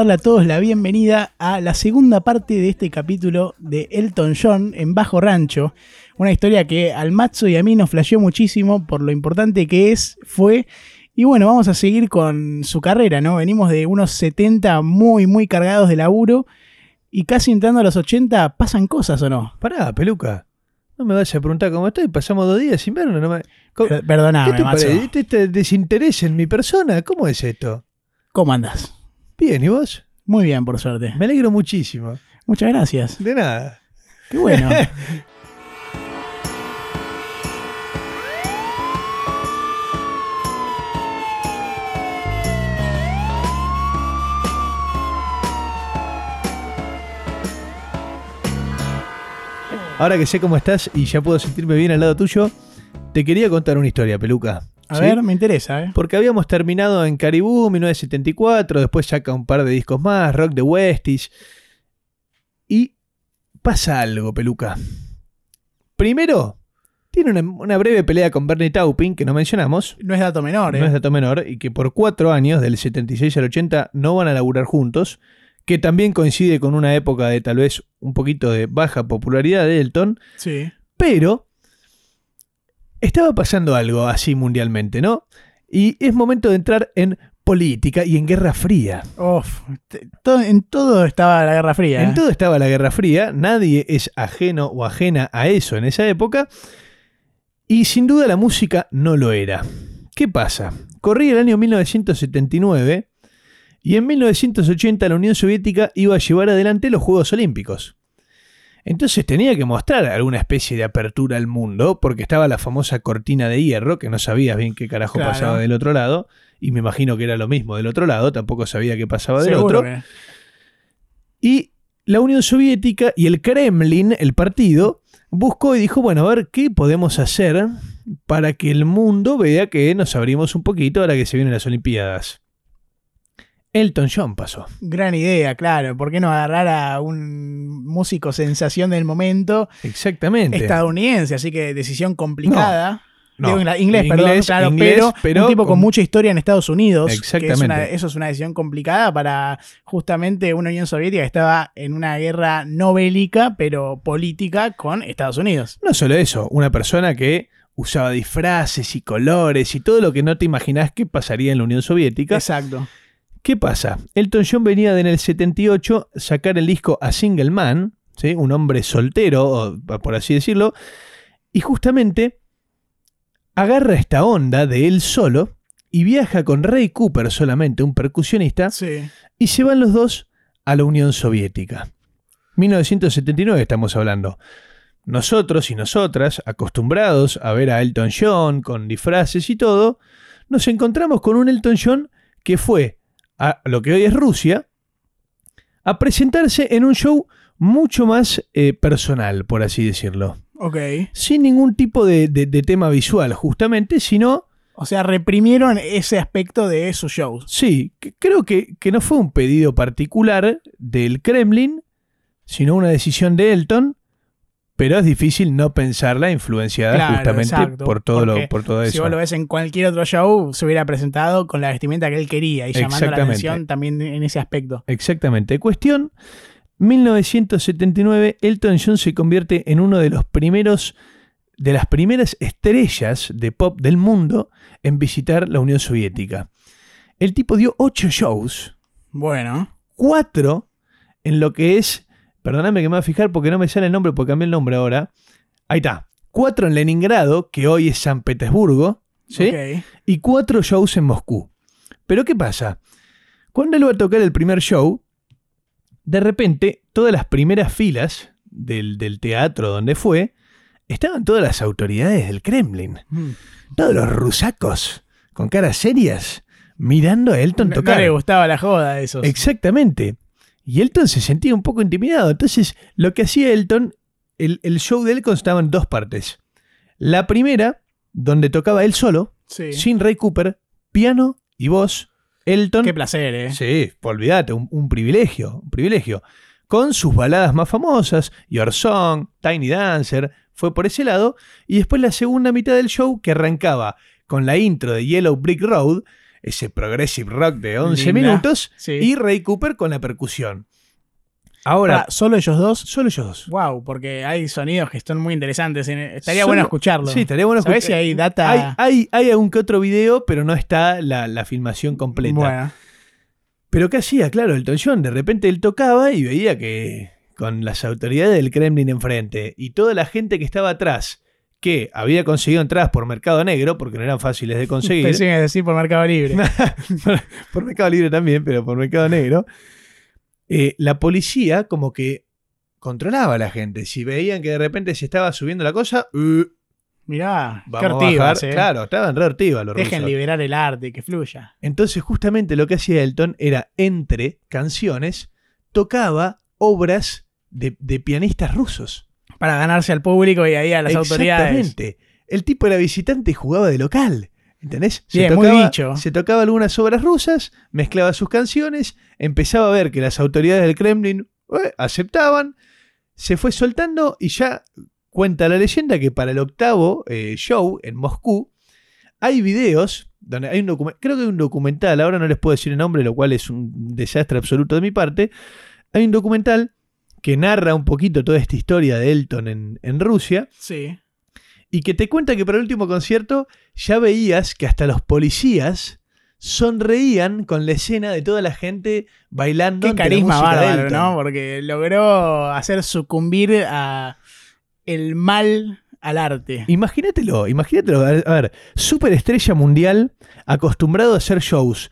darle a todos la bienvenida a la segunda parte de este capítulo de Elton John en Bajo Rancho. Una historia que al Matzo y a mí nos flasheó muchísimo por lo importante que es, fue. Y bueno, vamos a seguir con su carrera, ¿no? Venimos de unos 70 muy, muy cargados de laburo. Y casi entrando a los 80, ¿pasan cosas o no? Pará, peluca. No me vayas a preguntar cómo estoy. Pasamos dos días sin verlo. No me... ¿Cómo- Per- Perdóname, ¿Qué te? ¿Este, este desinterés en mi persona? ¿Cómo es esto? ¿Cómo andas? Bien, ¿y vos? Muy bien, por suerte. Me alegro muchísimo. Muchas gracias. De nada. Qué bueno. Ahora que sé cómo estás y ya puedo sentirme bien al lado tuyo, te quería contar una historia, peluca. A ¿sí? ver, me interesa, ¿eh? Porque habíamos terminado en Caribú 1974, después saca un par de discos más, Rock de Westies. Y pasa algo, peluca. Primero, tiene una, una breve pelea con Bernie Taupin, que no mencionamos, No es dato menor, ¿eh? no es dato menor, y que por cuatro años, del 76 al 80, no van a laburar juntos, que también coincide con una época de tal vez un poquito de baja popularidad de Elton, Sí. pero estaba pasando algo así mundialmente, ¿no? Y es momento de entrar en política y en Guerra Fría. Uf, todo- en todo estaba la Guerra Fría. En ¿eh? todo estaba la Guerra Fría, nadie es ajeno o ajena a eso en esa época, y sin duda la música no lo era. ¿Qué pasa? Corría el año 1979 y en 1980 la Unión Soviética iba a llevar adelante los Juegos Olímpicos. Entonces tenía que mostrar alguna especie de apertura al mundo, porque estaba la famosa cortina de hierro, que no sabías bien qué carajo Claro. pasaba del otro lado, y me imagino que era lo mismo del otro lado, tampoco sabía qué pasaba del Seguro otro. que- Y la Unión Soviética y el Kremlin, el partido, buscó y dijo, bueno, a ver qué podemos hacer para que el mundo vea que nos abrimos un poquito ahora que se vienen las Olimpiadas. Elton John pasó. Gran idea, claro. ¿Por qué no agarrar a un músico sensación del momento Exactamente. estadounidense? Así que decisión complicada. No, Digo, ingla- inglés, perdón, claro, inglés, pero, pero un tipo con, con- mucha historia en Estados Unidos. que es Exactamente. una- eso es una decisión complicada para justamente una Unión Soviética que estaba en una guerra no bélica, pero política con Estados Unidos. No solo eso, una persona que usaba disfraces y colores y todo lo que no te imaginás que pasaría en la Unión Soviética. Exacto. ¿Qué pasa? Elton John venía de en el 78 sacar el disco A Single Man, ¿sí? un hombre soltero, por así decirlo, y justamente agarra esta onda de él solo y viaja con Ray Cooper solamente, un percusionista, Sí. y se van los dos a la Unión Soviética. 1979 estamos hablando. Nosotros y nosotras, acostumbrados a ver a Elton John con disfraces y todo, nos encontramos con un Elton John que fue a lo que hoy es Rusia a presentarse en un show mucho más eh, personal, por así decirlo. Ok. Sin ningún tipo de, de- de tema visual, justamente, sino O sea, reprimieron ese aspecto de sus shows. Sí, que- creo que, que no fue un pedido particular del Kremlin, sino una decisión de Elton, pero es difícil no pensarla influenciada Claro, justamente exacto, por todo, lo, por todo Si eso. vos lo ves en cualquier otro show, se hubiera presentado con la vestimenta que él quería y llamando la atención también en ese aspecto. Exactamente. Cuestión, 1979, Elton John se convierte en uno de los primeros, de las primeras estrellas de pop del mundo en visitar la Unión Soviética. El tipo dio ocho shows Bueno, cuatro en lo que es, perdóname que me voy a fijar porque no me sale el nombre, porque cambié el nombre ahora. Ahí está. Cuatro en Leningrado, que hoy es San Petersburgo, ¿sí? ok. Y cuatro shows en Moscú. Pero ¿qué pasa? Cuando él va a tocar el primer show, de repente todas las primeras filas del, del teatro donde fue, estaban todas las autoridades del Kremlin. Mm. Todos los rusacos, con caras serias, mirando a Elton No, tocar. no le gustaba la joda de esos. Exactamente. Y Elton se sentía un poco intimidado. Entonces, lo que hacía Elton, el, el show de él constaba en dos partes. La primera, donde tocaba él solo, Sí. sin Ray Cooper, piano y voz. Elton. Qué placer, ¿eh? Sí, olvídate, un, un privilegio, un privilegio. Con sus baladas más famosas, Your Song, Tiny Dancer, fue por ese lado. Y después la segunda mitad del show, que arrancaba con la intro de Yellow Brick Road, ese progressive rock de 11 Linda. minutos, Sí. y Ray Cooper con la percusión. Ahora, Ah, ¿Solo ellos dos? solo ellos dos. Wow, porque hay sonidos que están muy interesantes. en- Estaría Solo- bueno escucharlo. Sí, estaría bueno ¿Sabés si hay data? Hay, hay, hay algún que otro video, pero no está la, la filmación completa. Bueno, Pero ¿qué hacía? Claro, Elton John, de repente él tocaba y veía que con las autoridades del Kremlin enfrente y toda la gente que estaba atrás, que había conseguido entradas por Mercado Negro, porque no eran fáciles de conseguir, pensé que a decir por Mercado Libre. por, por Mercado Libre también, pero por Mercado Negro, eh, la policía como que controlaba a la gente. Si veían que de repente se estaba subiendo la cosa, uh, Mirá, qué vamos a hortivas, bajar. eh. Claro, estaban re los Dejen rusos. liberar el arte, que fluya. Entonces, justamente lo que hacía Elton era, entre canciones, tocaba obras de, de pianistas rusos. Para ganarse al público y ahí a las autoridades. Exactamente. El tipo era visitante y jugaba de local. ¿Entendés? Bien, muy tocaba, dicho. se tocaba algunas obras rusas, mezclaba sus canciones, empezaba a ver que las autoridades del Kremlin eh, aceptaban, se fue soltando y ya cuenta la leyenda que para el octavo eh, show en Moscú hay videos donde hay un creo que hay un documental, ahora no les puedo decir el nombre, lo cual es un desastre absoluto de mi parte. Hay un documental que narra un poquito toda esta historia de Elton en, en Rusia Sí. y que te cuenta que para el último concierto ya veías que hasta los policías sonreían con la escena de toda la gente bailando. Qué ante la carisma de bárbaro, Elton. ¿no? Porque logró hacer sucumbir a el mal al arte. Imagínatelo, imagínatelo. A ver, superestrella mundial, acostumbrado a hacer shows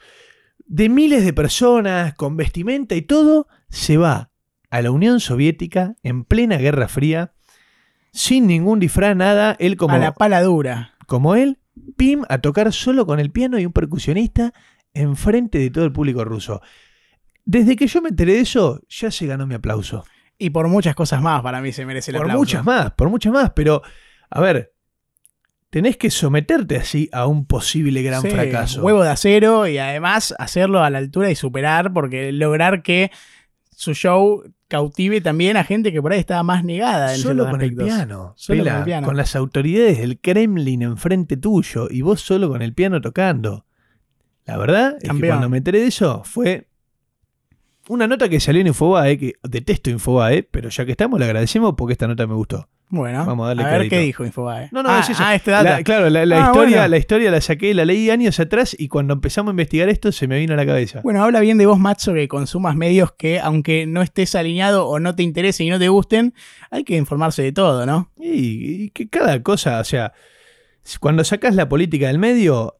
de miles de personas, con vestimenta y todo, se va a la Unión Soviética en plena Guerra Fría, sin ningún disfraz, nada. Él como, A la pala dura. como él, pim, a tocar solo con el piano y un percusionista enfrente de todo el público ruso. Desde que yo me enteré de eso, ya se ganó mi aplauso. Y por muchas cosas más para mí se merece el Por aplauso. muchas más, por muchas más, pero a ver, tenés que someterte así a un posible gran Sí, fracaso. Huevo de acero y además hacerlo a la altura y superar, porque lograr que su show cautive también a gente que por ahí estaba más negada en Solo con el piano, Solo Pela, con el piano. con las autoridades del Kremlin enfrente tuyo y vos solo con el piano tocando. La verdad es que cuando me enteré de eso fue una nota que salió en Infobae, que detesto Infobae, pero ya que estamos le agradecemos porque esta nota me gustó. Bueno, Vamos a darle ver crédito. qué dijo Infobae. No, no, ah, es eso. ah, este data. La- claro, la, la Ah, historia, bueno. la historia la saqué, la leí años atrás y cuando empezamos a investigar esto se me vino a la cabeza. Bueno, habla bien de vos, Matzo, que consumas medios que, aunque no estés alineado o no te interesen y no te gusten, hay que informarse de todo, ¿no? Y, y que cada cosa, o sea, cuando sacas la política del medio,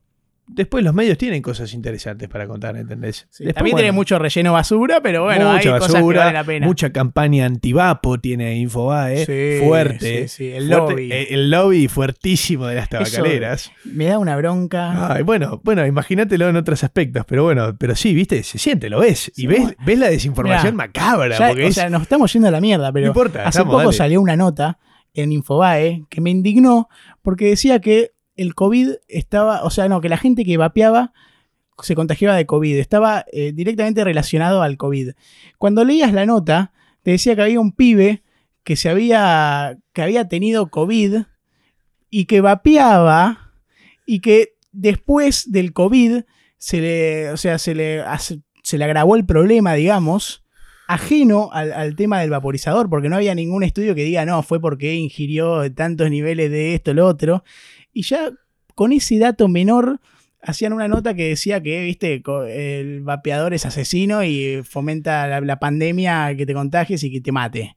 después los medios tienen cosas interesantes para contar, ¿entendés? Después, También bueno, tiene mucho relleno basura, pero bueno, mucha hay cosas que basura, valen la pena. mucha campaña antivapo tiene Infobae, Sí, fuerte. sí, el fuerte, lobby. eh, el lobby fuertísimo de las tabacaleras. Me da una bronca. Ay, bueno, bueno, imagínatelo en otros aspectos, pero bueno, pero sí, viste, se siente, lo ves. Y ves, ves la desinformación Mirá, macabra, Ya, porque o es- sea, nos estamos yendo a la mierda, pero no importa, hace estamos, poco dale. salió una nota en Infobae que me indignó porque decía que el COVID estaba, o sea, no, que la gente que vapeaba se contagiaba de COVID, estaba eh, directamente relacionado al COVID. Cuando leías la nota, te decía que había un pibe que se había, que había tenido COVID y que vapeaba y que después del COVID se le, o sea, se le, se le agravó el problema, digamos, ajeno al, al tema del vaporizador, porque no había ningún estudio que diga, no, fue porque ingirió tantos niveles de esto, lo otro. Y ya con ese dato menor hacían una nota que decía que, viste, el vapeador es asesino y fomenta la, la pandemia que te contagies y que te mate.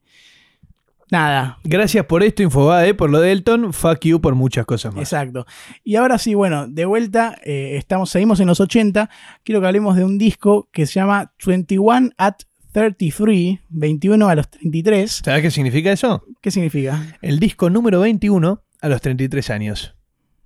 Nada, Gracias por esto, Infobae, por lo de Elton, fuck you por muchas cosas más. Exacto. Y ahora sí, bueno, de vuelta, eh, estamos, seguimos en los 80. Quiero que hablemos de un disco que se llama 21 at 33, 21 a los 33. ¿Sabes qué significa eso? ¿Qué significa? El disco número 21 a los 33 años.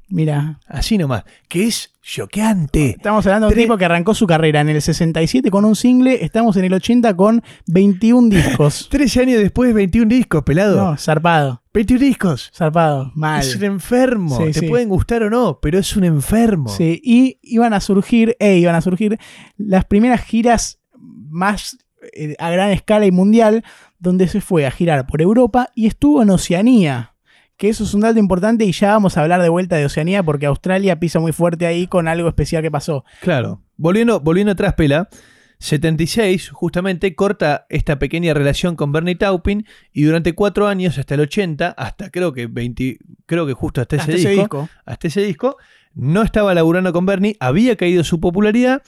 Mira, Así nomás, que es choqueante. estamos hablando de un tipo que arrancó su carrera en el 67 con un single, estamos en el 80 con 21 discos. 13 años después, 21 discos, pelado. No, zarpado, 21 discos. zarpado, mal. Es un enfermo. Sí, Te sí. pueden gustar o no, pero es un enfermo. Sí, y iban a surgir, e iban a surgir las primeras giras más eh, a gran escala y mundial, donde se fue a girar por Europa y estuvo en Oceanía, que eso es un dato importante y ya vamos a hablar de vuelta de Oceanía porque Australia pisa muy fuerte ahí con algo especial que pasó. Claro. Volviendo, volviendo atrás, Pela. 76, justamente, corta esta pequeña relación con Bernie Taupin y durante cuatro años, hasta el 80, hasta creo que 20, creo que justo hasta, Hasta ese, ese disco, disco. hasta ese disco, no estaba laburando con Bernie, había caído su popularidad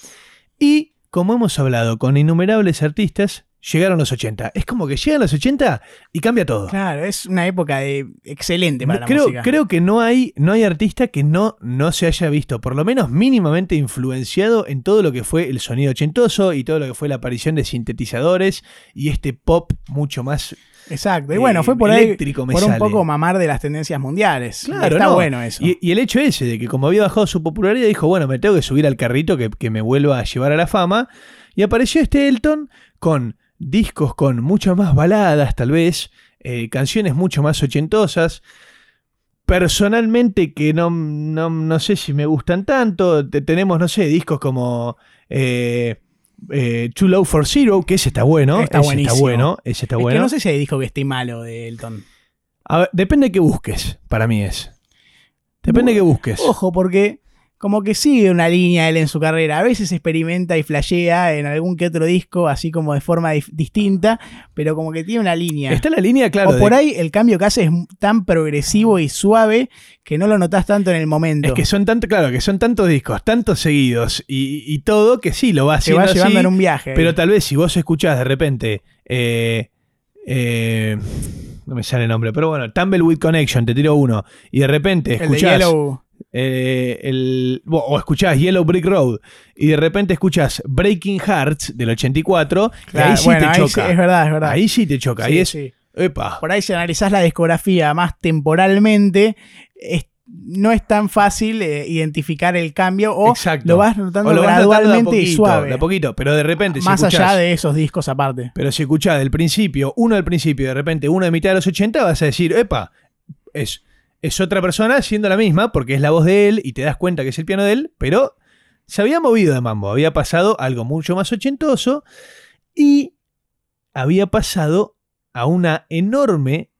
y, como hemos hablado con innumerables artistas, llegaron los 80. Es como que llegan los 80 y cambia todo. Claro, es una época de excelente para No, la creo, música. creo que no hay, no hay artista que no, no se haya visto, por lo menos mínimamente influenciado en todo lo que fue el sonido ochentoso y todo lo que fue la aparición de sintetizadores y este pop mucho más. Exacto. Y eh, bueno, fue por ahí por un poco mamar de las tendencias mundiales. Claro, Está no. bueno eso. Y, y el hecho ese de que como había bajado su popularidad, dijo, bueno, me tengo que subir al carrito que, que me vuelva a llevar a la fama. Y apareció este Elton con discos con muchas más baladas, tal vez, eh, canciones mucho más ochentosas. Personalmente, que no, no, no sé si me gustan tanto. Te- tenemos, no sé, discos como eh, eh, Too Low for Zero, que ese está bueno. Está ese está bueno. Ese está es bueno. que no sé si hay disco que esté malo de Elton. A ver, depende de qué busques, para mí es. Depende de qué busques. Ojo, porque como que sigue una línea él en su carrera. A veces experimenta y flashea en algún que otro disco, así como de forma distinta, pero como que tiene una línea. Está la línea, claro. o por de- ahí el cambio que hace es tan progresivo y suave que no lo notas tanto en el momento. Es que son tanto, claro, que son tantos discos, tantos seguidos y, y todo que sí, lo va haciendo va llevando así, en un viaje. Pero tal vez si vos escuchás de repente. eh, eh, no me sale el nombre, pero bueno, Tumbleweed Connection, te tiro uno. Y de repente el de escuchás. Yellow. Eh, el, o escuchás Yellow Brick Road y de repente escuchás Breaking Hearts del 84 y Claro, ahí sí bueno, te ahí choca. sí, es verdad, es verdad. Ahí sí te choca. Sí, ahí es. sí. Epa. Por ahí si analizás la discografía más temporalmente, es- no es tan fácil eh, identificar el cambio o Exacto. lo vas notando vas gradualmente y suave. de a poquito, pero de repente si más escuchás- allá de esos discos aparte. Pero si escuchás del principio, uno al principio y de repente uno de mitad de los 80, vas a decir, epa, es, es otra persona haciendo la misma porque es la voz de él y te das cuenta que es el piano de él, pero se había movido de mambo, había pasado algo mucho más ochentoso y había pasado a una enorme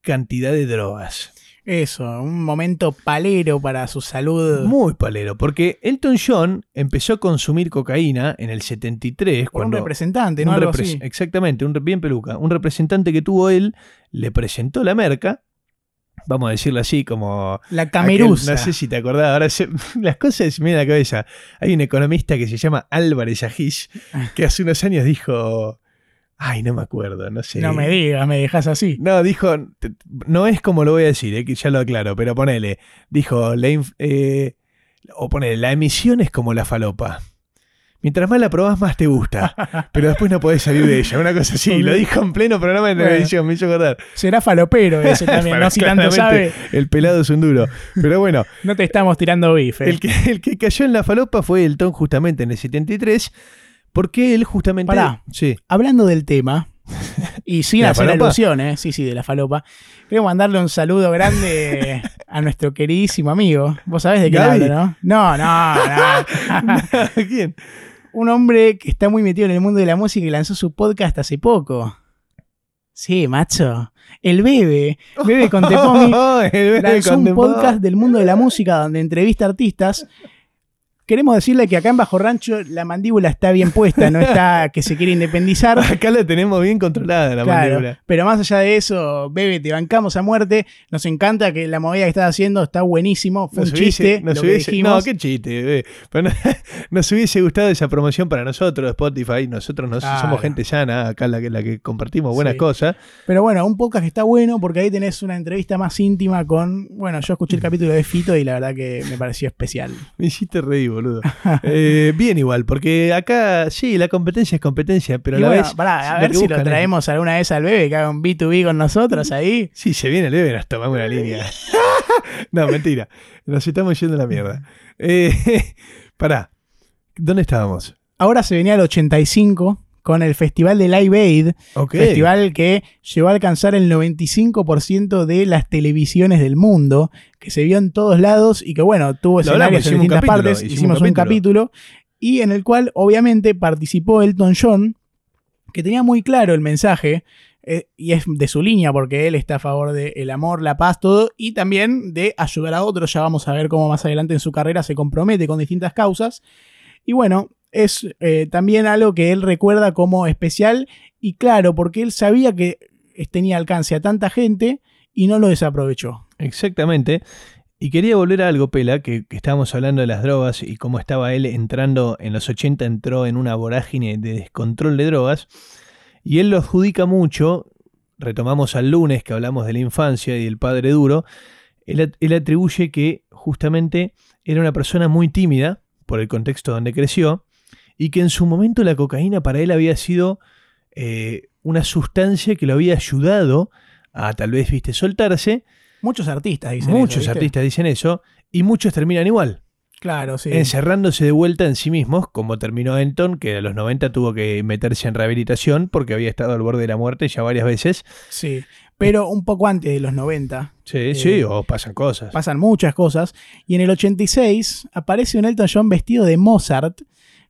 cantidad de drogas. Eso, un momento palero para su salud. Muy palero, porque Elton John empezó a consumir cocaína en el 73 por un cuando representante, ¿no? un Algo repre- así. Exactamente, un, bien peluca. Un representante que tuvo él le presentó la merca, vamos a decirlo así, como... La cameruza. aquel- no sé si te acordás, ahora se- las cosas se me vienen a la cabeza. Hay un economista que se llama Álvarez Ajís, que hace unos años dijo... Ay, no me acuerdo, no sé. No me digas, me dejas así. No, dijo, no es como lo voy a decir, eh, que ya lo aclaro, pero ponele, dijo, la eh, o ponele, la emisión es como la falopa. Mientras más la probás, más te gusta, pero después no podés salir de ella. Una cosa así, lo dijo en pleno programa de Bueno. televisión, me hizo acordar. Será falopero ese también, no si tanto sabe. El pelado es un duro. Pero bueno, No te estamos tirando bife. el que, el que cayó en la falopa fue el Tom justamente en el 73, porque él justamente... Pará. Sí. Hablando del tema, y sin ¿De la hacer falopa? alusiones, sí, sí, de la falopa, quiero mandarle un saludo grande a nuestro queridísimo amigo. Vos sabés de qué hablo, ¿no? No, no, no. ¿Quién? un hombre que está muy metido en el mundo de la música y lanzó su podcast hace poco. Sí, macho. El Bebe, Bebe con Tepomi, El lanzó con un podcast del mundo de la música donde entrevista artistas. Queremos decirle que acá en Bajo Rancho la mandíbula está bien puesta, no está que se quiere independizar. Acá la tenemos bien controlada la Claro, mandíbula. pero más allá de eso, Bebe, te bancamos a muerte. Nos encanta que la movida que estás haciendo está buenísimo. Fue Nos un hubiese- chiste. nos lo que hubiese- dijimos. no, qué chiste, bebé. Pero no- nos hubiese gustado esa promoción para nosotros, Spotify. Nosotros no Claro. somos gente sana, acá la que, la que compartimos buenas Sí. cosas. Pero bueno, un podcast que está bueno porque ahí tenés una entrevista más íntima con. Bueno, yo escuché el capítulo de Fito y la verdad que me pareció especial. Me hiciste reír, boludo. Eh, bien igual, porque acá sí, la competencia es competencia, pero a Y la bueno, vez. pará, a ver si lo es- traemos alguna vez al Bebe que haga un B2B con nosotros ahí. Sí, se viene el bebé, nos tomamos una línea. no, mentira. Nos estamos yendo a la mierda. Eh, pará. ¿Dónde estábamos? Ahora se venía el 85 con el Festival de Live Aid, Ok. festival que llegó a alcanzar el 95% de las televisiones del mundo, que se vio en todos lados y que bueno, tuvo escenarios en distintas capítulo, partes, hicimos un un capítulo y en el cual obviamente participó Elton John, que tenía muy claro el mensaje eh, y es de su línea porque él está a favor del amor, la paz, todo, y también de ayudar a otros. Ya vamos a ver cómo más adelante en su carrera se compromete con distintas causas. Y bueno, es eh, también algo que él recuerda como especial y claro, porque él sabía que tenía alcance a tanta gente y no lo desaprovechó. Exactamente. Y quería volver a algo, Pela, que, que, estábamos hablando de las drogas y cómo estaba él entrando en los 80, entró en una vorágine de descontrol de drogas. Y él lo adjudica mucho, retomamos al lunes que hablamos de la infancia y del padre duro, él, él atribuye que justamente era una persona muy tímida, por el contexto donde creció, y que en su momento la cocaína para él había sido eh, una sustancia que lo había ayudado a tal vez, viste, soltarse. Muchos artistas dicen Muchos eso, artistas dicen eso, y muchos terminan igual. Claro, sí. Encerrándose de vuelta en sí mismos, como terminó Enton, que a los 90 tuvo que meterse en rehabilitación porque había estado al borde de la muerte ya varias veces. Sí, pero un poco antes de los 90. Sí, eh, sí, o pasan cosas. Pasan muchas cosas. Y en el 86 aparece un Elton John vestido de Mozart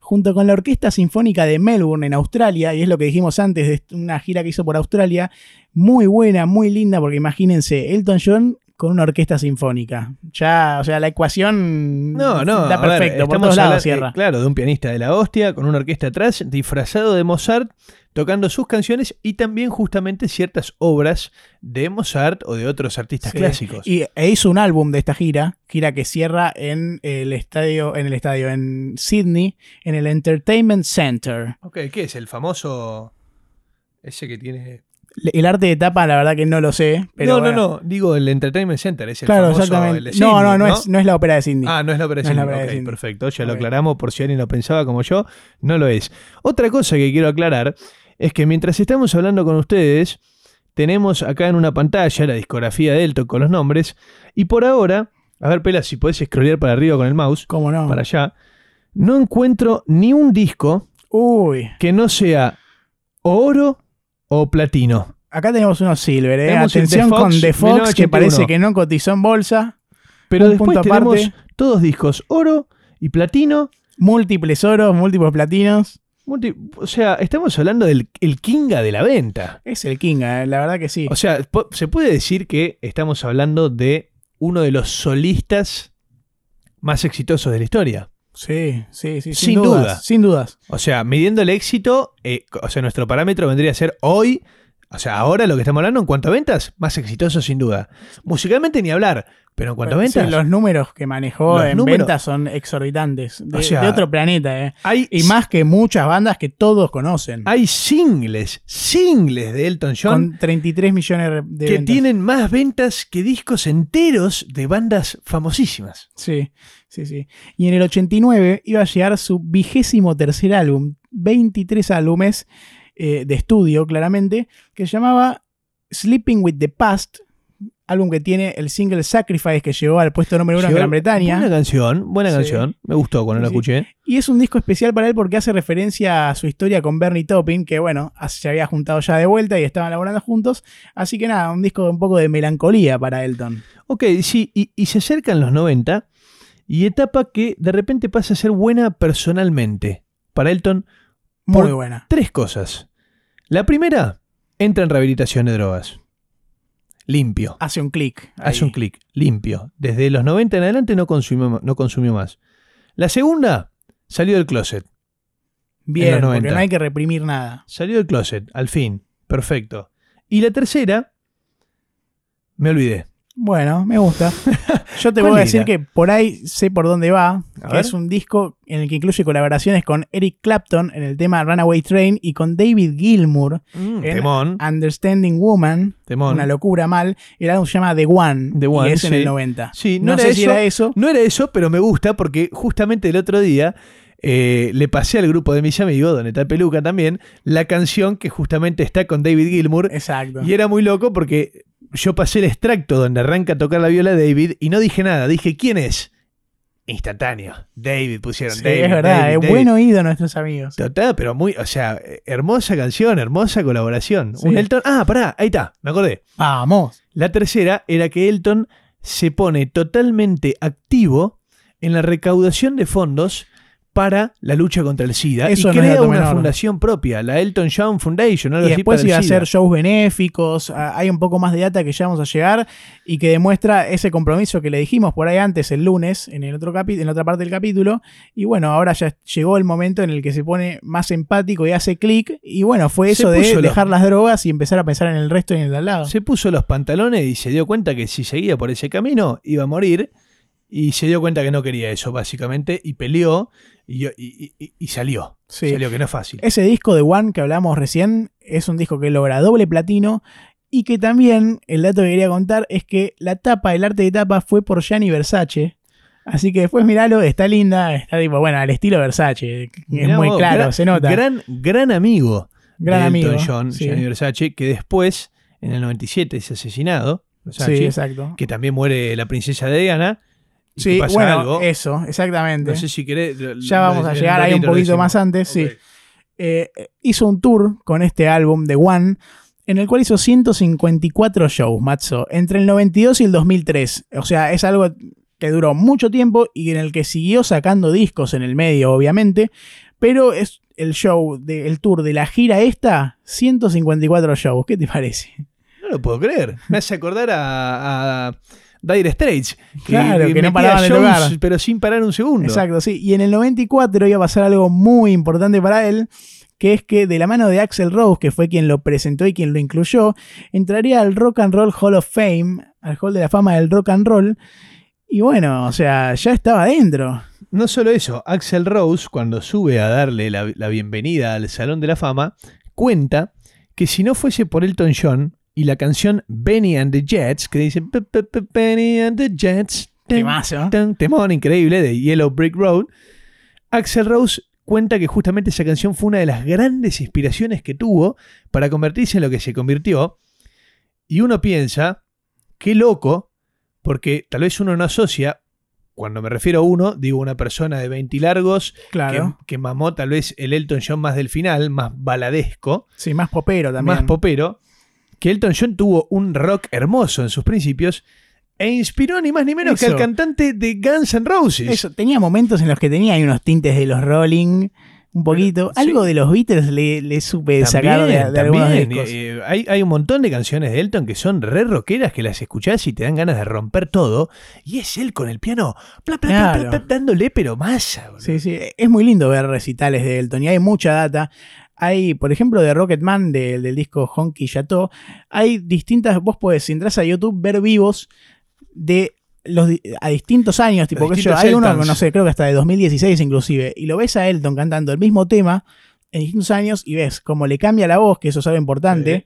junto con la Orquesta Sinfónica de Melbourne en Australia, y es lo que dijimos antes de una gira que hizo por Australia, muy buena, muy linda, porque imagínense, Elton John con una orquesta sinfónica. Ya, o sea, la ecuación no, no, está perfecto, ver, por todos lados cierra. claro, de un pianista de la hostia, con una orquesta atrás, disfrazado de Mozart, tocando sus canciones y también justamente ciertas obras de Mozart o de otros artistas Sí. clásicos. Y e hizo un álbum de esta gira, gira que cierra en el estadio, en el estadio, en Sydney, en el Entertainment Center. Ok, ¿qué es? El famoso... Ese que tiene... El arte de tapa, la verdad que no lo sé. Pero no, bueno. no, no, digo el Entertainment Center, es el Claro, famoso, exactamente. el de no, Sydney, no, no, Es, no es la ópera de Sydney. Ah, no es la ópera de No Sydney. ópera de Sydney. perfecto. Ya lo aclaramos por si alguien lo pensaba como yo. No lo es. Otra cosa que quiero aclarar es que mientras estamos hablando con ustedes, tenemos acá en una pantalla la discografía de Elton con los nombres. Y por ahora, a ver, Pela, si podés scrollear para arriba con el mouse, ¿Cómo no? para allá, no encuentro ni un disco Uy, que no sea o oro o platino. acá tenemos unos silver, ¿eh? Tenemos Atención Fox, con The Fox, que 1981. parece que no cotizó en bolsa. Pero Un después punto tenemos aparte. todos discos oro y platino. Múltiples oros, múltiples platinos. multi- O sea, estamos hablando del el Kinga de la venta. Es el King, ¿eh? la verdad que sí. O sea, se puede decir que estamos hablando de uno de los solistas más exitosos de la historia. Sí, sí, sí. Sin, Sin dudas. Sin dudas. O sea, midiendo el éxito, eh, o sea, nuestro parámetro vendría a ser hoy, o sea, ahora lo que estamos hablando en cuanto a ventas, más exitoso sin duda. Musicalmente ni hablar, pero en cuanto a sí, ventas, los números que manejó en números- ventas son exorbitantes. De, O sea, de otro planeta, ¿eh? hay, Y más que muchas bandas que todos conocen. hay singles, singles de Elton John con 33 millones de que ventas. tienen más ventas que discos enteros de bandas famosísimas. Sí, sí, sí. Y en el 89 iba a llegar su vigésimo tercer álbum, 23 álbumes eh, de estudio, claramente, que se llamaba Sleeping with the Past, álbum que tiene el single Sacrifice que llegó al puesto número uno en Gran Bretaña. Buena canción, buena Sí. canción. Me gustó cuando Sí, la sí. escuché. Y es un disco especial para él porque hace referencia a su historia con Bernie Taupin, que bueno, se había juntado ya de vuelta y estaban laborando juntos. Así que nada, un disco un poco de melancolía para Elton. Ok, sí, y, y se acercan los 90 y etapa que de repente pasa a ser buena personalmente. Para Elton, Muy Por- buena. tres cosas. La primera, entra en rehabilitación de drogas. Limpio. Hace un clic. Hace un clic, limpio. Desde los 90 en adelante no consumió, no consumió más. La segunda, salió del closet. Bien, porque 90. no hay que reprimir nada. Salió del closet, al fin. Perfecto. Y la tercera, me olvidé. Bueno, me gusta. Yo te ¿Cuál voy a decir que por ahí sé por dónde va, A que ver. es un disco en el que incluye colaboraciones con Eric Clapton en el tema Runaway Train y con David Gilmour Mm, En- temón, Understanding Woman, temón. una locura mal. El álbum se llama The One, The One, y es en el 90. Sí, no no era sé si eso. era eso. No era eso, pero me gusta porque justamente el otro día eh, le pasé al grupo de mis amigos, donde está Peluca también, la canción que justamente está con David Gilmour. Exacto. Y era muy loco porque yo pasé el extracto donde arranca a tocar la viola David y no dije nada. Dije, ¿quién es? Instantáneo. David pusieron. Sí, David, es verdad, David, es David. buen oído nuestros amigos. Total, pero muy, o sea, hermosa canción, hermosa colaboración. Sí. Un Elton. Ah, pará, ahí está, me acordé. Vamos. La tercera era que Elton se pone totalmente activo en la recaudación de fondos para la lucha contra el SIDA Eso y no crea una menor. fundación propia, la Elton John Foundation, Y después iba a hacer shows benéficos. Hay un poco más de data que ya vamos a llegar y que demuestra ese compromiso que le dijimos por ahí antes, el lunes, en, el otro capi- en la otra parte del capítulo. Y bueno, ahora ya llegó el momento en el que se pone más empático y hace clic. Y bueno, fue eso de los- dejar las drogas y empezar a pensar en el resto y en el de al lado. Se puso los pantalones y se dio cuenta que si seguía por ese camino iba a morir. Y se dio cuenta que no quería eso, básicamente, y peleó y, y- y- y salió. Sí. Salió, que no es fácil. Ese disco de One que hablamos recién es un disco que logra doble platino y que también, el dato que quería contar es que la tapa, el arte de tapa fue por Gianni Versace. Así que después miralo, está linda, está tipo, bueno, al estilo Versace, es Mirá muy vos, claro, gran- se nota. Gran, gran amigo Gran de Elton amigo, John, sí. Gianni Versace, que después, en el 97, es asesinado. Versace, Sí, exacto. que también muere la princesa de Diana. Sí, bueno, algo. eso, exactamente. No sé si querés. lo- ya vamos a llegar ahí un poquito más antes, sí. Eh, hizo un tour con este álbum de One, en el cual hizo 154 shows, Matzo, entre el 92 y el 2003. O sea, es algo que duró mucho tiempo y en el que siguió sacando discos en el medio, obviamente, pero es el show, de, el tour de la gira esta, 154 shows. ¿Qué te parece? No lo puedo creer. Me hace acordar a, a Dire Straits. Claro, que no paraban de tocar. Pero sin parar un segundo. Exacto, sí. Y en el 94 iba a pasar algo muy importante para él, que es que de la mano de Axel Rose, que fue quien lo presentó y quien lo incluyó, entraría al Rock and Roll Hall of Fame, al Hall de la Fama del Rock and Roll. Y bueno, o sea, ya estaba dentro. No solo eso, Axel Rose, cuando sube a darle la, la bienvenida al Salón de la Fama, cuenta que si no fuese por Elton John y la canción Benny and the Jets, que dice "Pe- pe- pe- Benny and the Jets, tan, Temazo. tan", temón increíble de Yellow Brick Road, Axel Rose cuenta que justamente esa canción fue una de las grandes inspiraciones que tuvo para convertirse en lo que se convirtió. Y uno piensa, qué loco, porque tal vez uno no asocia, cuando me refiero a uno, digo una persona de 20 y largos Claro. que, que mamó tal vez el Elton John más del final, más baladesco, Sí, más popero también. más popero, que Elton John tuvo un rock hermoso en sus principios e inspiró ni más ni menos que al cantante de Guns N' Roses. Eso, tenía momentos en los que tenía ahí unos tintes de los Rolling, un poquito. Algo de los Beatles le, le supe sacar de, También, de también, discos. eh, hay, hay un montón de canciones de Elton que son re rockeras que las escuchás y te dan ganas de romper todo. Y es él con el piano, pla, pla, pla, Claro. pla, dándole pero masa. boludo. Sí, sí, es muy lindo ver recitales de Elton y hay mucha data. Hay, por ejemplo, de Rocketman, de- del disco Honky Chateau, hay distintas, vos podés, si entras a YouTube, ver vivos de los a distintos años, tipo, sé yo, hay uno, no sé, creo que hasta de 2016 inclusive, y lo ves a Elton cantando el mismo tema en distintos años y ves cómo le cambia la voz, que eso es algo importante,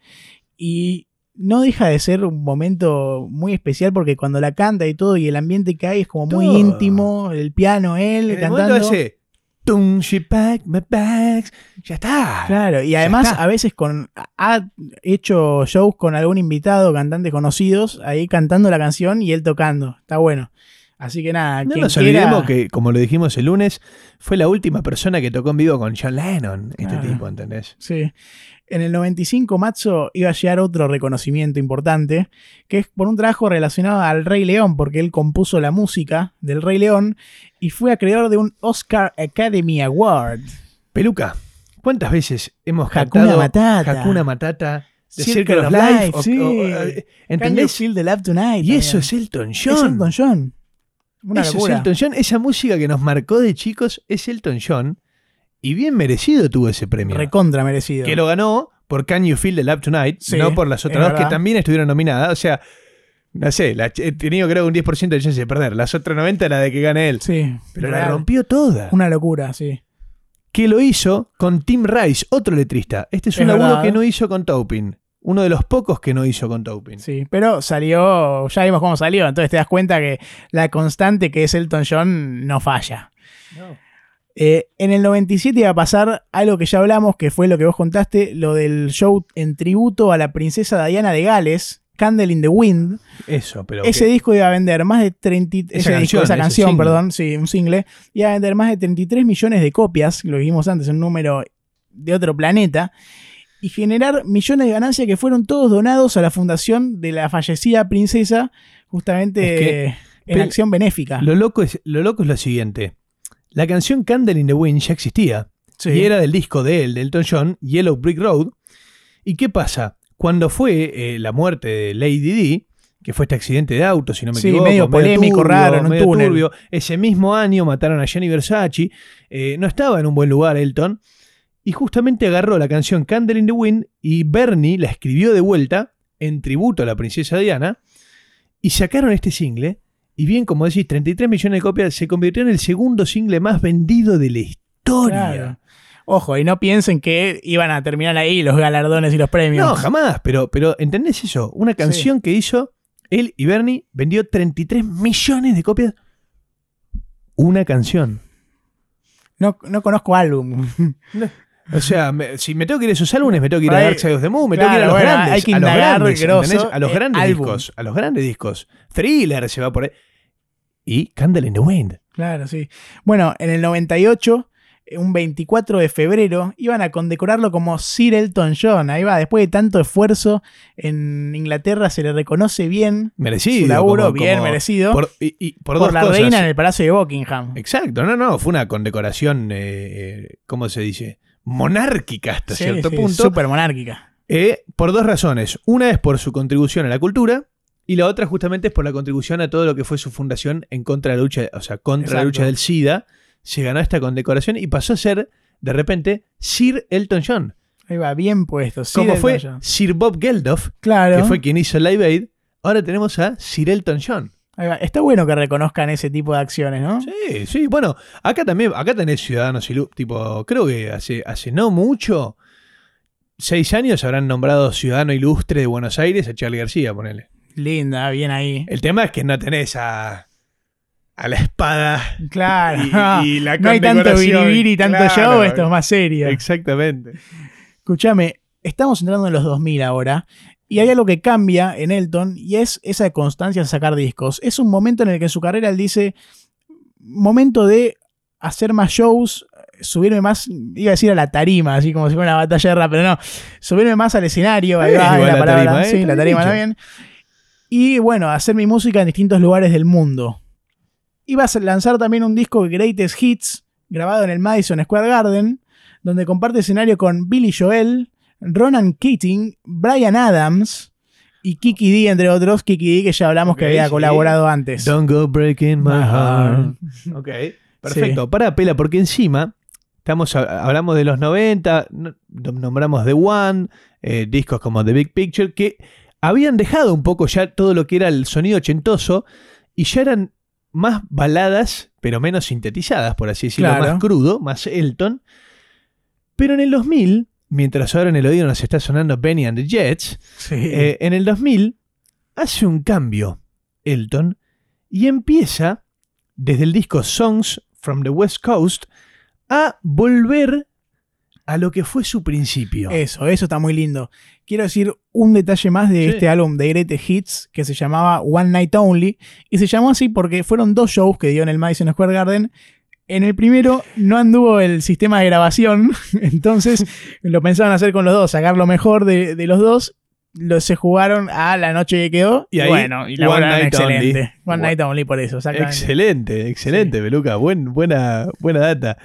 y no deja de ser un momento muy especial porque cuando la canta y todo y el ambiente que hay es como muy Todo. íntimo, el piano, él En el cantando. momento ese, "Tum, she packed my bags", ya está. Claro, y además a veces con ha hecho shows con algún invitado, cantantes conocidos, ahí cantando la canción y él tocando. Está bueno. Así que nada, No nos quiera- olvidemos que, como lo dijimos el lunes, fue la última persona que tocó en vivo con John Lennon, este tipo, ¿entendés? Sí. En el 95, Matzo iba a llegar otro reconocimiento importante, que es por un trabajo relacionado al Rey León, porque él compuso la música del Rey León y fue acreedor de un Oscar Academy Award. Peluca, ¿cuántas veces hemos Hakuna cantado Matata. Hakuna Matata, The Circle Circle of Life? Life, o- sí. o- o- Can you ¿Entendés? feel the love tonight? Y eso es Elton Es John. Elton John. Una Eso locura. es Elton John. Esa música que nos marcó de chicos es Elton John. Y bien merecido tuvo ese premio. Recontra merecido. que lo ganó por Can You Feel the Love Tonight, Sí, no por las otras dos que también estuvieron nominadas. O sea, no sé, la, he tenido creo un 10% de chance de perder. Las otras 90 la de que gane él. Sí, Pero la rompió toda. Una locura, sí. Que lo hizo con Tim Rice, otro letrista. Este es un Es verdad. que no hizo con Taupin. Uno de los pocos que no hizo con Taupin. Sí, pero salió, ya vimos cómo salió, entonces te das cuenta que la constante que es Elton John no falla. Eh, en el 97 iba a pasar algo que ya hablamos, que fue lo que vos contaste, lo del show en tributo a la princesa Diana de Gales, Candle in the Wind. Eso, pero. ese que- disco iba a vender más de 30, Esa ese disco, canción, esa perdón, sí, un single, iba a vender más de 33 millones de copias, lo dijimos antes, un número de otro planeta, y generar millones de ganancias que fueron todos donados a la fundación de la fallecida princesa, justamente Es que- en acción benéfica. Lo loco, es, lo loco es lo siguiente. La canción Candle in the Wind ya existía. Sí. Y era del disco de él, de Elton John, Yellow Brick Road. ¿Y qué pasa? Cuando fue eh, la muerte de Lady Di, que fue este accidente de auto, si no me Sí, equivoco, medio polémico, raro, en un medio túnel. turbio, ese mismo año mataron a Gianni Versace, eh, no estaba en un buen lugar Elton, y justamente agarró la canción Candle in the Wind y Bernie la escribió de vuelta en tributo a la princesa Diana, y sacaron este single, y bien, como decís, 33 millones de copias, se convirtió en el segundo single más vendido de la historia. Claro. Ojo, y no piensen que iban a terminar ahí los galardones y los premios. No, jamás, pero, pero ¿entendés eso? Una canción que hizo él y Bernie vendió 33 millones de copias. Una canción. No, no conozco álbum. O sea, me- si me tengo que ir a esos álbumes, me tengo que ir a Dark Side of the Moon, me Claro, tengo que ir a los bueno, grandes. hay que a los grandes, grosso. A los grandes álbum. discos. A los grandes discos. Thriller se va por ahí. Y Candle in the Wind. Claro, sí. Bueno, en el 98, eh, un 24 de febrero, iban a condecorarlo como Sir Elton John. Ahí va, después de tanto esfuerzo, en Inglaterra se le reconoce bien Merecido. su laburo, como- bien como- merecido, por, Por, y, y por, dos la cosas. reina en el Palacio de Buckingham. Exacto, no, no, fue una condecoración, eh, eh, ¿cómo se dice? Monárquica hasta Sí, cierto sí, punto. Súper monárquica. Eh, por dos razones. Una es por su contribución a la cultura y la otra justamente es por la contribución a todo lo que fue su fundación en contra de la lucha, o sea, contra la lucha del SIDA. Se ganó esta condecoración y pasó a ser, de repente, Sir Elton John. Ahí va, bien puesto. Sir como Elton fue John. Sir Bob Geldof, Claro. que fue quien hizo Live Aid, ahora tenemos a Sir Elton John. Está bueno que reconozcan ese tipo de acciones, ¿no? Sí, sí, bueno, acá también, acá tenés ciudadanos ilu- tipo, creo que hace, hace no mucho, seis años habrán nombrado ciudadano ilustre de Buenos Aires a Charlie García, ponele. Linda, bien ahí. El tema es que no tenés a, a la espada. Claro. Y- y la no hay tanto biribiri y tanto Claro. show, esto es más serio. Exactamente. Escúchame, estamos entrando en los 2000 ahora. Y hay algo que cambia en Elton y es esa constancia en sacar discos. Es un momento en el que en su carrera él dice, momento de hacer más shows, subirme más, iba a decir a la tarima, así como si fuera una batalla de rap, pero no, subirme más al escenario, ahí va, igual la la palabra, tarima, eh, sí, la bien tarima también. Y bueno, hacer mi música en distintos lugares del mundo. Iba a lanzar también un disco Greatest Hits, grabado en el Madison Square Garden, donde comparte escenario con Billy Joel, Ronan Keating, Brian Adams y Kiki D, entre otros. Kiki D, que ya hablamos que había sí. colaborado antes. Don't go breaking my heart. Ok, perfecto. Para pela, porque encima estamos, a- hablamos de los 90, no- nombramos The One, eh, discos como The Big Picture, que habían dejado un poco ya todo lo que era el sonido ochentoso y ya eran más baladas, pero menos sintetizadas, por así decirlo, Claro. más crudo, más Elton. Pero en el 2000, mientras ahora en el oído nos está sonando Benny and the Jets, Sí. eh, en el 2000 hace un cambio Elton y empieza desde el disco Songs from the West Coast a volver a lo que fue su principio. Eso, eso está muy lindo. Quiero decir un detalle más de Sí. este álbum de Greatest Hits que se llamaba One Night Only. Y se llamó así porque fueron dos shows que dio en el Madison Square Garden. En el primero no anduvo el sistema de grabación, entonces lo pensaban hacer con los dos, sacar lo mejor de, de los dos. Lo, se jugaron a la noche que quedó. Y ahí, bueno, y la One Night excelente. Only. One Night Only por eso, excelente, excelente, Beluca. Buen, buena, buena data.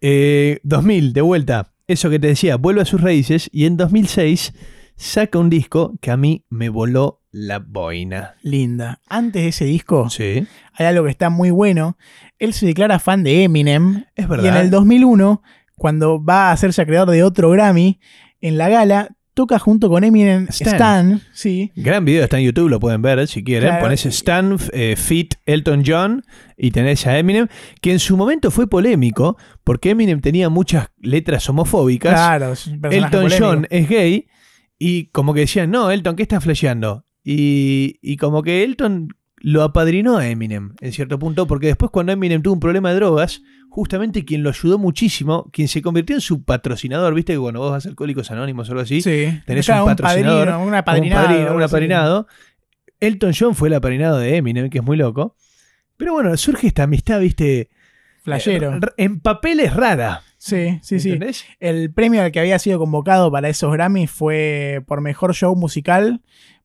Eh, 2000, de vuelta. Eso que te decía, vuelve a sus raíces y en 2006 saca un disco que a mí me voló la boina. Linda. Antes de ese disco, Sí, hay algo que está muy bueno. Él se declara fan de Eminem. es Y en verdad. el 2001, cuando va a hacerse acreedor de otro Grammy, en la gala toca junto con Eminem Stan. Stan, sí, Gran video está en YouTube, lo pueden ver si quieren. Claro. Ponés Stan eh, Fit Elton John y tenés a Eminem, que en su momento fue polémico porque Eminem tenía muchas letras homofóbicas. claro, es un Elton polémico. John es gay y como que decían, no, Elton, ¿qué estás flasheando? Y, y como que Elton lo apadrinó a Eminem en cierto punto, porque después cuando Eminem tuvo un problema de drogas, justamente quien lo ayudó muchísimo, quien se convirtió en su patrocinador, viste que cuando vos vas a Alcohólicos Anónimos o algo así, Sí, tenés un patrocinador, padrino, un un apadrinado. padrino, un algo así. apadrinado. Elton John fue el apadrinado de Eminem, que es muy loco. Pero bueno, surge esta amistad, viste, Flashero. eh, en papel es rara. Sí, sí, sí. ¿entendés? El premio al que había sido convocado para esos Grammys fue por mejor show musical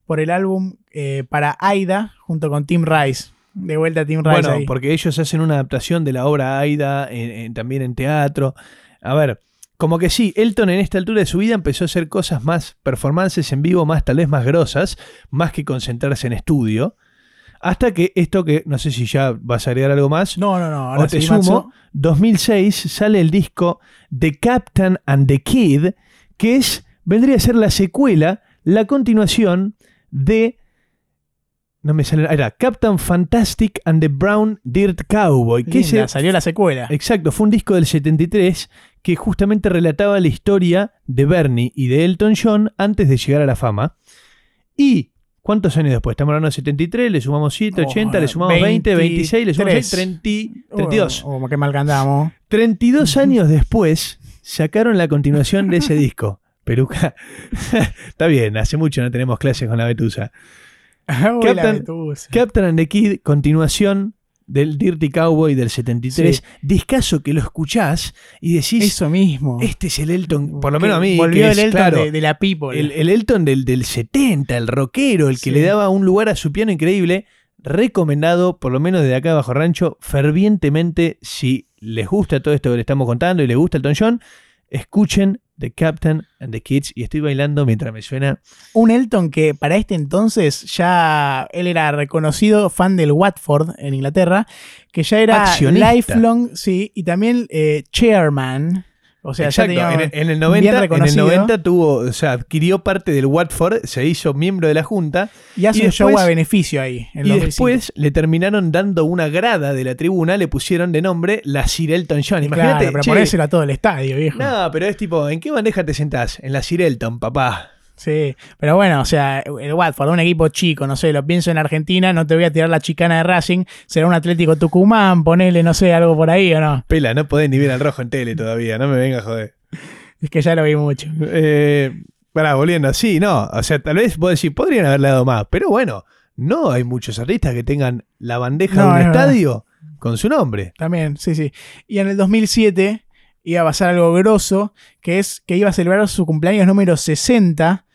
por el álbum eh, para Aida junto con Tim Rice. De vuelta a Tim Rice. Bueno, ahí. porque ellos hacen una adaptación de la obra Aida en- en- también en teatro. A ver, como que sí, Elton en esta altura de su vida empezó a hacer cosas más, performances en vivo más, tal vez más grosas, más que concentrarse en estudio. Hasta que esto que, no sé si ya vas a agregar algo más, No, no, no. Ahora o te sí, sumo, Matzo. 2006 sale el disco The Captain and the Kid, que es, vendría a ser la secuela, la continuación de... No me sale... Era Captain Fantastic and the Brown Dirt Cowboy. Que Linda, ese- salió la secuela. Exacto, fue un disco del 73 que justamente relataba la historia de Bernie y de Elton John antes de llegar a la fama. Y, ¿cuántos años después? Estamos hablando de 73, le sumamos 7, Oh, 80, le sumamos 20, 26, le sumamos 23. 6, 30, 32. Oh, oh, qué mal que andamos. 32 años después sacaron la continuación de ese disco. Peruca. Está bien, hace mucho no tenemos clases con la Betusa. Captain- Betusa. Captain and the Kid, continuación del Dirty Cowboy del 73. Sí. Discaso que lo escuchás y decís, Eso mismo. este es el Elton, por lo menos a mí. Volvió que el Elton claro, de, de la People. el, el Elton del, del 70, el rockero, el que Sí. le daba un lugar a su piano increíble. Recomendado, por lo menos desde acá bajo rancho, fervientemente, si les gusta todo esto que le estamos contando y les gusta Elton John, escuchen The Captain and the Kids y estoy bailando mientras me suena. Un Elton que para este entonces ya él era reconocido fan del Watford en Inglaterra, que ya era Accionista. lifelong, sí, y también eh, chairman. O sea, Exacto, ya en, en el bien 90, en el reconocido. 90 tuvo, o sea, adquirió parte del Watford, se hizo miembro de la junta y hace y un show a beneficio ahí. En y 2005. después le terminaron dando una grada de la tribuna, le pusieron de nombre la Sir Elton John. Imagínate, Claro, pero che, ponéselo a todo el estadio, viejo. No, pero es tipo, ¿en qué bandeja te sentás? En la Sir Elton, papá. Sí, pero bueno, o sea, el Watford, un equipo chico, no sé, lo pienso en Argentina, no te voy a tirar la chicana de Racing, será un Atlético Tucumán, ponele, no sé, algo por ahí o no. Pela, no podés ni ver al rojo en tele todavía, no me venga a joder. Es que ya lo vi mucho. Eh, pará, volviendo, sí, no. O sea, tal vez vos decís, podrían haberle dado más, pero bueno, no hay muchos artistas que tengan la bandeja No, de un es verdad. estadio con su nombre. También, sí, sí. Y en el 2007 iba a pasar algo grosso, que es que iba a celebrar su cumpleaños número 60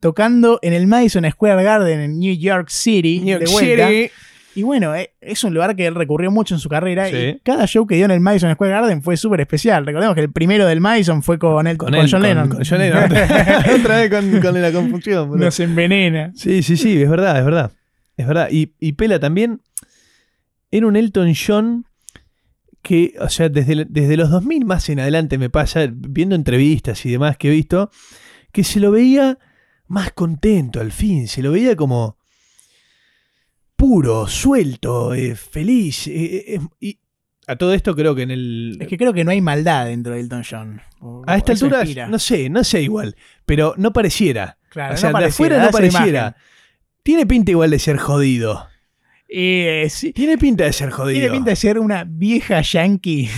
tocando en el Madison Square Garden en New York City. New York de vuelta. City. Y bueno, eh, es un lugar que él recurrió mucho en su carrera Sí. y cada show que dio en el Madison Square Garden fue súper especial. Recordemos que el primero del Madison fue con, él, con, él, John Lennon. Con John Lennon. Otra vez con, con la confusión. Nos envenena. Sí, sí, sí, es verdad, es verdad. Es verdad. Y, y Pela también era un Elton John que, o sea, desde, desde los 2000 más en adelante me pasa, viendo entrevistas y demás que he visto, que se lo veía más contento al fin, se lo veía como puro, suelto, eh, feliz. eh, eh, y a todo esto creo que en el... Es que creo que no hay maldad dentro de Elton John. O- a esta altura, inspira. no sé, no sé igual, pero no pareciera. Claro, o sea, no de pareciera, afuera no pareciera. imagen. Tiene pinta igual de ser jodido. Sí, Tiene pinta de ser jodido. tiene pinta de ser una vieja yankee.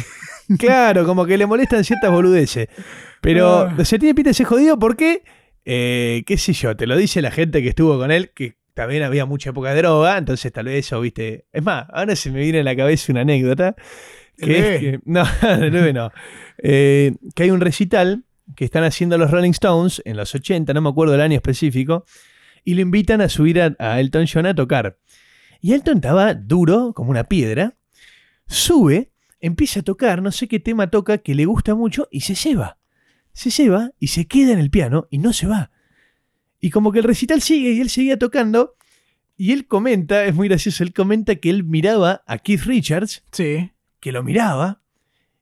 Claro, como que le molestan ciertas boludeces. Pero Ah. o sea, tiene pinta de ser jodido porque, eh, qué sé yo, te lo dice la gente que estuvo con él, que también había mucha época de droga, entonces tal vez eso, viste. Es más, ahora se me viene a la cabeza una anécdota. ¿El Que es que, no, no. Eh, que hay un recital que están haciendo los Rolling Stones en los 80, no me acuerdo el año específico, y lo invitan a subir a, a Elton John a tocar. Y Elton estaba duro, como una piedra, sube, empieza a tocar, no sé qué tema toca, que le gusta mucho, y se lleva. Se lleva y se queda en el piano y no se va. Y como que el recital sigue y él seguía tocando, y él comenta, es muy gracioso, él comenta que él miraba a Keith Richards, Sí. que lo miraba,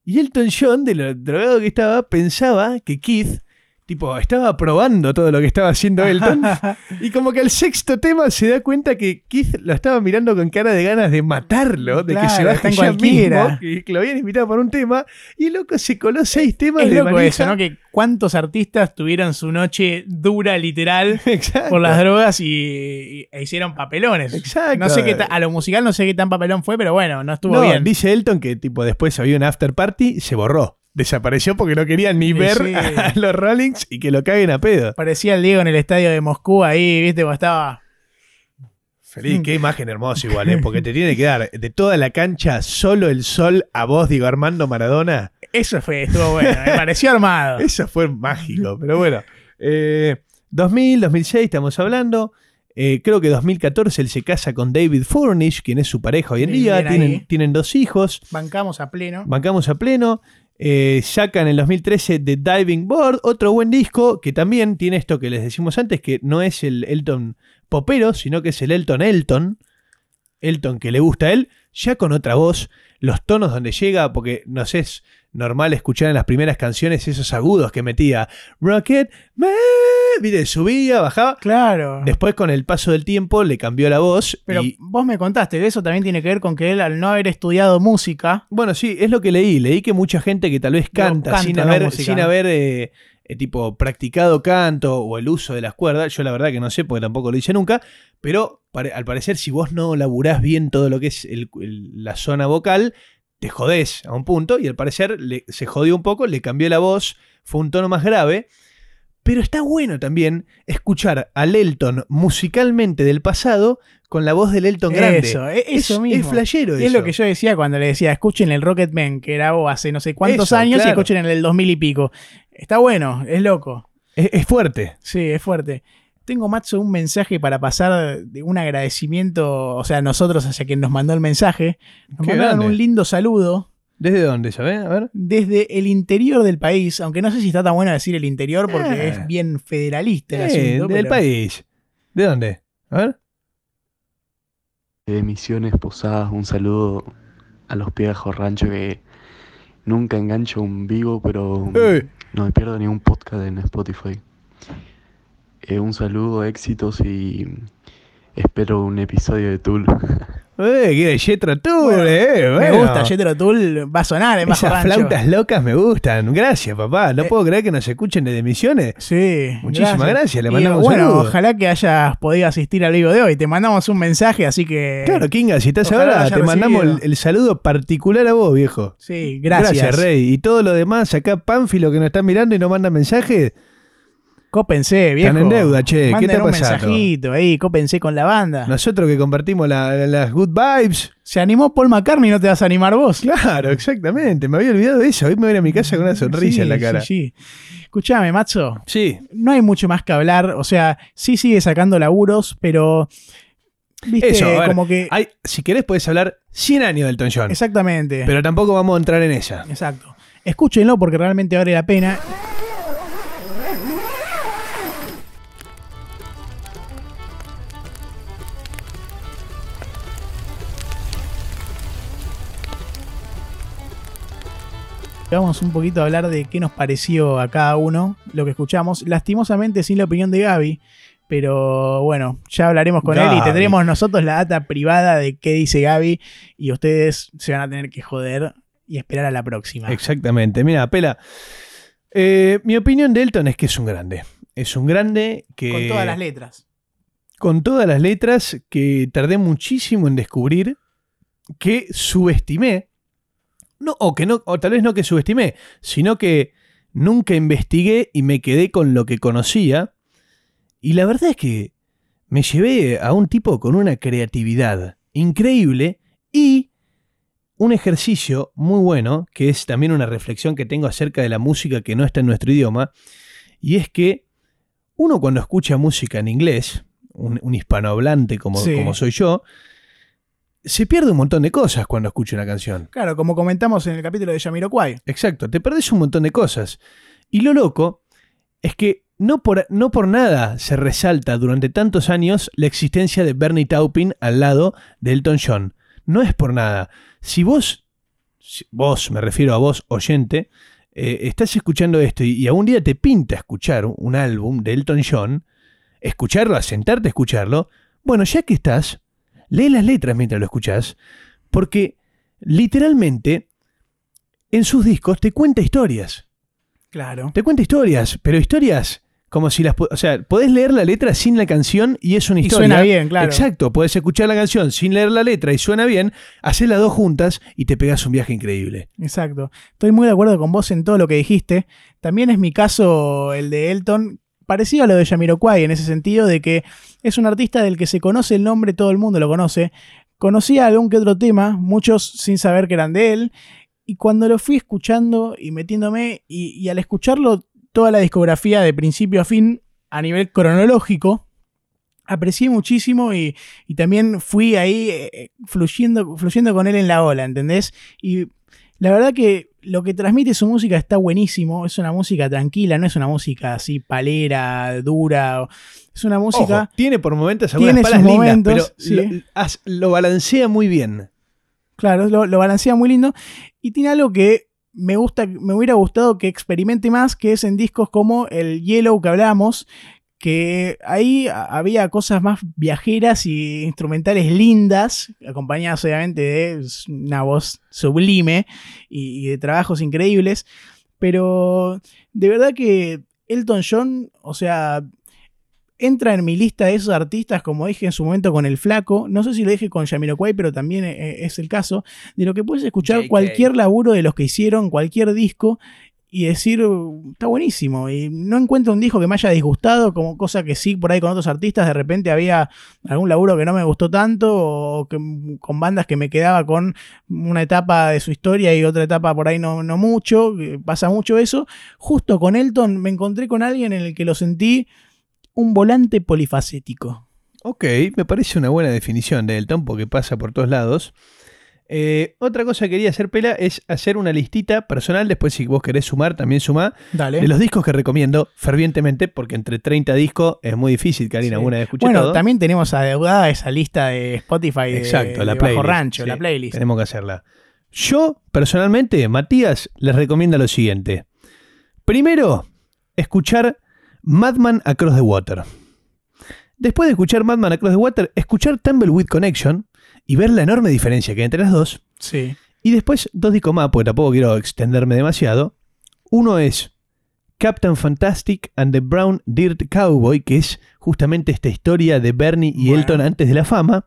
y Elton John, de lo drogado que estaba, pensaba que Keith, tipo, estaba probando todo lo que estaba haciendo Elton, y como que al sexto tema se da cuenta que Keith lo estaba mirando con cara de ganas de matarlo, de que se baje ya mismo, que, que lo habían invitado por un tema, y el loco se coló seis temas Es de loco eso, ¿no? Que cuántos artistas tuvieron su noche dura, literal, Exacto. por las drogas y, y- e hicieron papelones. Exacto. No sé qué a lo musical no sé qué tan papelón fue, pero bueno, no estuvo No, bien. dice Elton que tipo después había un after party, se borró. Desapareció porque no querían ni Sí, ver sí. a los Rollings y que lo caguen a pedo. Parecía el Diego en el estadio de Moscú ahí, viste, cuando estaba. Feliz, qué imagen hermosa igual, ¿eh? porque te tiene que dar de toda la cancha solo el sol a vos, digo Armando Maradona. Eso fue, estuvo bueno, me pareció armado. Eso fue mágico, pero bueno. Eh, 2000, 2006 estamos hablando. Eh, creo que 2014 él se casa con David Furnish, quien es su pareja hoy en día. Tienen, tienen dos hijos. Bancamos a pleno. Bancamos a pleno. Eh, sacan en el 2013 The Diving Board, otro buen disco que también tiene esto que les decimos antes, que no es el Elton popero, sino que es el Elton Elton. Elton que le gusta a él, ya con otra voz, los tonos donde llega, porque no sé, normal escuchar en las primeras canciones esos agudos que metía Rocket Man, mire, subía, bajaba. Claro. Después con el paso del tiempo le cambió la voz. Pero y, vos me contaste, eso también tiene que ver con que él, al no haber estudiado música, Bueno, sí, es lo que leí. Leí que mucha gente que tal vez canta, canta, sin no haber, música. sin haber eh, eh, tipo practicado canto o el uso de las cuerdas. Yo la verdad que no sé porque tampoco lo hice nunca. Pero al parecer, si vos no laburás bien todo lo que es el- el- la zona vocal, te jodés a un punto. Y al parecer le- se jodió un poco, le cambió la voz, fue un tono más grave. Pero está bueno también escuchar al Elton musicalmente del pasado con la voz del Elton grande. Eso, e- eso es, mismo. Es flashero Y es lo eso. que yo decía cuando le decía, escuchen el Rocketman, que grabó hace no sé cuántos Eso, años, y escuchen el del 2000 y pico. Está bueno, es loco. es, es fuerte. Sí, es fuerte. Tengo, Matzo, un mensaje para pasar de un agradecimiento, o sea, nosotros hacia quien nos mandó el mensaje. Nos Qué mandaron grande. un lindo saludo ¿Desde dónde, sabes? A ver. desde el interior del país, aunque no sé si está tan bueno decir el interior porque Eh. es bien federalista el Eh, asunto. del pero- país. ¿De dónde? A ver. de Misiones Posadas, un saludo a los viejos rancho que nunca engancho un vivo, pero Eh. no me pierdo ni un podcast en Spotify. Eh, un saludo, éxitos y espero un episodio de Tool. Eh, que de Jethro Tull, Bueno, eh. Me gusta, Jethro Tull va a sonar en Bajo Esas Rancho. flautas locas me gustan. Gracias, papá. No Eh. puedo creer que nos escuchen desde Misiones. Sí. Muchísimas gracias, le Y, mandamos un Bueno, saludo. ojalá que hayas podido asistir al vivo de hoy. Te mandamos un mensaje, así que. Claro, Kinga, si estás ahora, te mandamos el, saludo particular a vos, viejo. Sí, gracias. Rey. Y todo lo demás, acá Pánfilo que nos están mirando y nos manda mensajes. Cópense, viejo. Están en deuda, che. ¿Qué está un pasando? mensajito ahí, cópense con la banda. Nosotros que compartimos la- las good vibes. Se animó Paul McCartney, ¿no te vas a animar vos? Claro, exactamente. Me había olvidado de eso. Hoy me voy a ir a mi casa con una sonrisa Sí, en la cara. Sí, sí. Escuchame, Macho. Sí, No hay mucho más que hablar. O sea, sí sigue sacando laburos, pero. Viste, Eso, a ver, como que. Hay- si querés puedes hablar 100 años del Elton John. Exactamente. Pero tampoco vamos a entrar en ella. Exacto. Escúchenlo porque realmente vale la pena. Vamos un poquito a hablar de qué nos pareció a cada uno lo que escuchamos. Lastimosamente sin la opinión de Gaby, pero bueno, ya hablaremos con él y tendremos nosotros la data privada de qué dice Gaby y ustedes se van a tener que joder y esperar a la próxima. Exactamente. Mira, Pela. eh, mi opinión de Elton es que es un grande. Es un grande que. Con todas las letras. con todas las letras que tardé muchísimo en descubrir, que subestimé, no, o que no, o tal vez no que subestimé, sino que nunca investigué y me quedé con lo que conocía. Y la verdad es que me llevé a un tipo con una creatividad increíble y un ejercicio muy bueno, que es también una reflexión que tengo acerca de la música que no está en nuestro idioma, y es que uno cuando escucha música en inglés, un, un hispanohablante como, Sí. como soy yo, se pierde un montón de cosas cuando escucha una canción. Claro, como comentamos en el capítulo de Jamiroquai. Exacto, te perdés un montón de cosas. Y lo loco es que no por, no por nada se resalta durante tantos años la existencia de Bernie Taupin al lado de Elton John. No es por nada. Si vos, si vos, me refiero a vos, oyente, eh, estás escuchando esto y, y a un día te pinta escuchar un álbum de Elton John, escucharlo, a sentarte a escucharlo, bueno, ya que estás, lee las letras mientras lo escuchás, porque literalmente en sus discos te cuenta historias. Claro. Te cuenta historias, pero historias como si las... O sea, podés leer la letra sin la canción y es una Y historia. suena bien, claro. Exacto, podés escuchar la canción sin leer la letra y suena bien, haces las dos juntas y te pegas un viaje increíble. Exacto. Estoy muy de acuerdo con vos en todo lo que dijiste. También es mi caso el de Elton, parecido a lo de Jamiroquai en ese sentido de que es un artista del que se conoce el nombre, todo el mundo lo conoce. Conocía algún que otro tema, muchos sin saber que eran de él. Y cuando lo fui escuchando y metiéndome, y, al escucharlo toda la discografía de principio a fin a nivel cronológico, aprecié muchísimo y, también fui ahí eh, fluyendo, fluyendo con él en la ola, ¿entendés? Y la verdad que lo que transmite su música está buenísimo, es una música tranquila, no es una música así palera, dura, es una música... Ojo, tiene por momentos algunas Tiene palas sus lindas, momentos, pero sí. lo, as- lo balancea muy bien. Claro, lo, lo balancea muy lindo. Y tiene algo que me gusta, me hubiera gustado que experimente más, que es en discos como el Yellow que hablamos, que ahí había cosas más viajeras y instrumentales lindas, acompañadas obviamente de una voz sublime y, y de trabajos increíbles. Pero de verdad que Elton John, o sea, entra en mi lista de esos artistas, como dije en su momento con El Flaco, no sé si lo dije con Jamiroquai, pero también eh, es el caso, de lo que puedes escuchar JK. cualquier laburo de los que hicieron, cualquier disco, y decir, "Uh, está buenísimo. Y no encuentro un disco que me haya disgustado, como cosa que sí, por ahí con otros artistas, de repente había algún laburo que no me gustó tanto, o que, con bandas que me quedaba con una etapa de su historia y otra etapa por ahí no, no mucho, pasa mucho eso. Justo con Elton me encontré con alguien en el que lo sentí un volante polifacético. Ok, me parece una buena definición de Elton porque pasa por todos lados. Eh, otra cosa que quería hacer, Pela, es hacer una listita personal. Después, si vos querés sumar, también sumá. Dale. De los discos que recomiendo fervientemente, porque entre 30 discos es muy difícil que alguien Sí. alguna vez escuche Bueno, todo. también tenemos adeudada esa lista de Spotify de, Exacto, la de playlist. Bajo Rancho, sí, la playlist. Tenemos que hacerla. Yo, personalmente, Matías, les recomiendo lo siguiente. Primero, escuchar Madman Across the Water. Después de escuchar Madman Across the Water, escuchar Tumbleweed Connection y ver la enorme diferencia que hay entre las dos. Sí. Y después dos discos más, porque tampoco quiero extenderme demasiado. Uno es Captain Fantastic and the Brown Dirt Cowboy, que es justamente esta historia de Bernie y Bueno. Elton antes de la fama.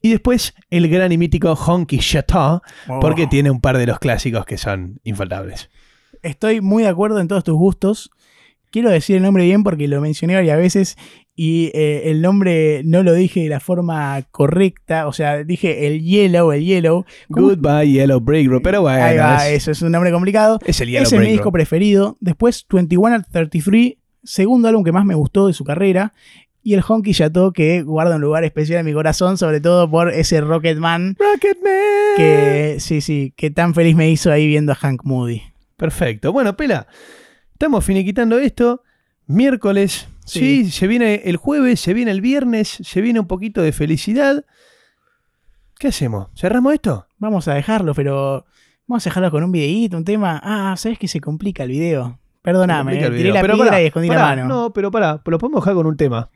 Y después el gran y mítico Honky Chateau, Oh. porque tiene un par de los clásicos que son infaltables. Estoy muy de acuerdo en todos tus gustos. Quiero decir el nombre bien porque lo mencioné varias veces y eh, el nombre no lo dije de la forma correcta. O sea, dije el Yellow, el Yellow. ¿Cómo? Goodbye Yellow Brick Road, pero bueno, Ahí va, es, eso es un nombre complicado. es el Yellow Ese es mi Brick disco Road. preferido. Después 21 at 33, segundo álbum que más me gustó de su carrera. Y el Honky Chateau que guarda un lugar especial en mi corazón, sobre todo por ese Rocketman Rocketman. que sí, sí, que tan feliz me hizo ahí viendo a Hank Moody. Perfecto. Bueno, Pela, estamos finiquitando esto. Miércoles, sí. Sí. se viene el jueves, se viene el viernes, se viene un poquito de felicidad. ¿Qué hacemos? ¿Cerramos esto? Vamos a dejarlo, pero vamos a dejarlo con un videíto, un tema. Ah, ¿sabes que se complica el video? Perdóname, Complica el video. tiré la Pero piedra pará, y escondí pará, la mano. No, pero pará, lo podemos dejar con un tema.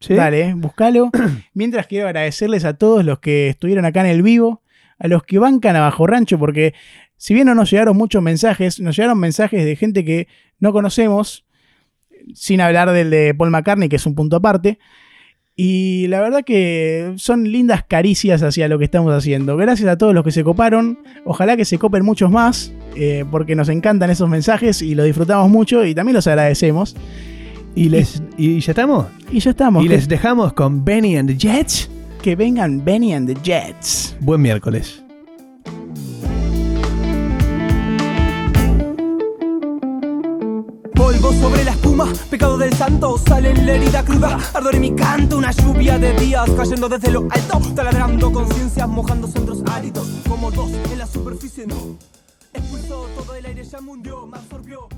¿Sí? Dale, búscalo. Mientras quiero agradecerles a todos los que estuvieron acá en el vivo, a los que bancan a Bajo Rancho, porque si bien no nos llegaron muchos mensajes, nos llegaron mensajes de gente que no conocemos, sin hablar del de Paul McCartney, que es un punto aparte. Y la verdad que son lindas caricias hacia lo que estamos haciendo. Gracias a todos los que se coparon. Ojalá que se copen muchos más, eh, porque nos encantan esos mensajes y lo disfrutamos mucho y también los agradecemos. ¿Y, les, ¿Y ya estamos? Y ya estamos. ¿Y les dejamos con Benny and the Jets? que vengan Benny and the Jets. Buen miércoles. Polvo sobre la espuma, pecado del santo, sale en la herida cruda, ardor en mi canto, una lluvia de días cayendo desde lo alto, taladrando conciencias, mojando centros áridos, como dos en la superficie, no. Expulsó todo el aire, ya mundió, me absorbió.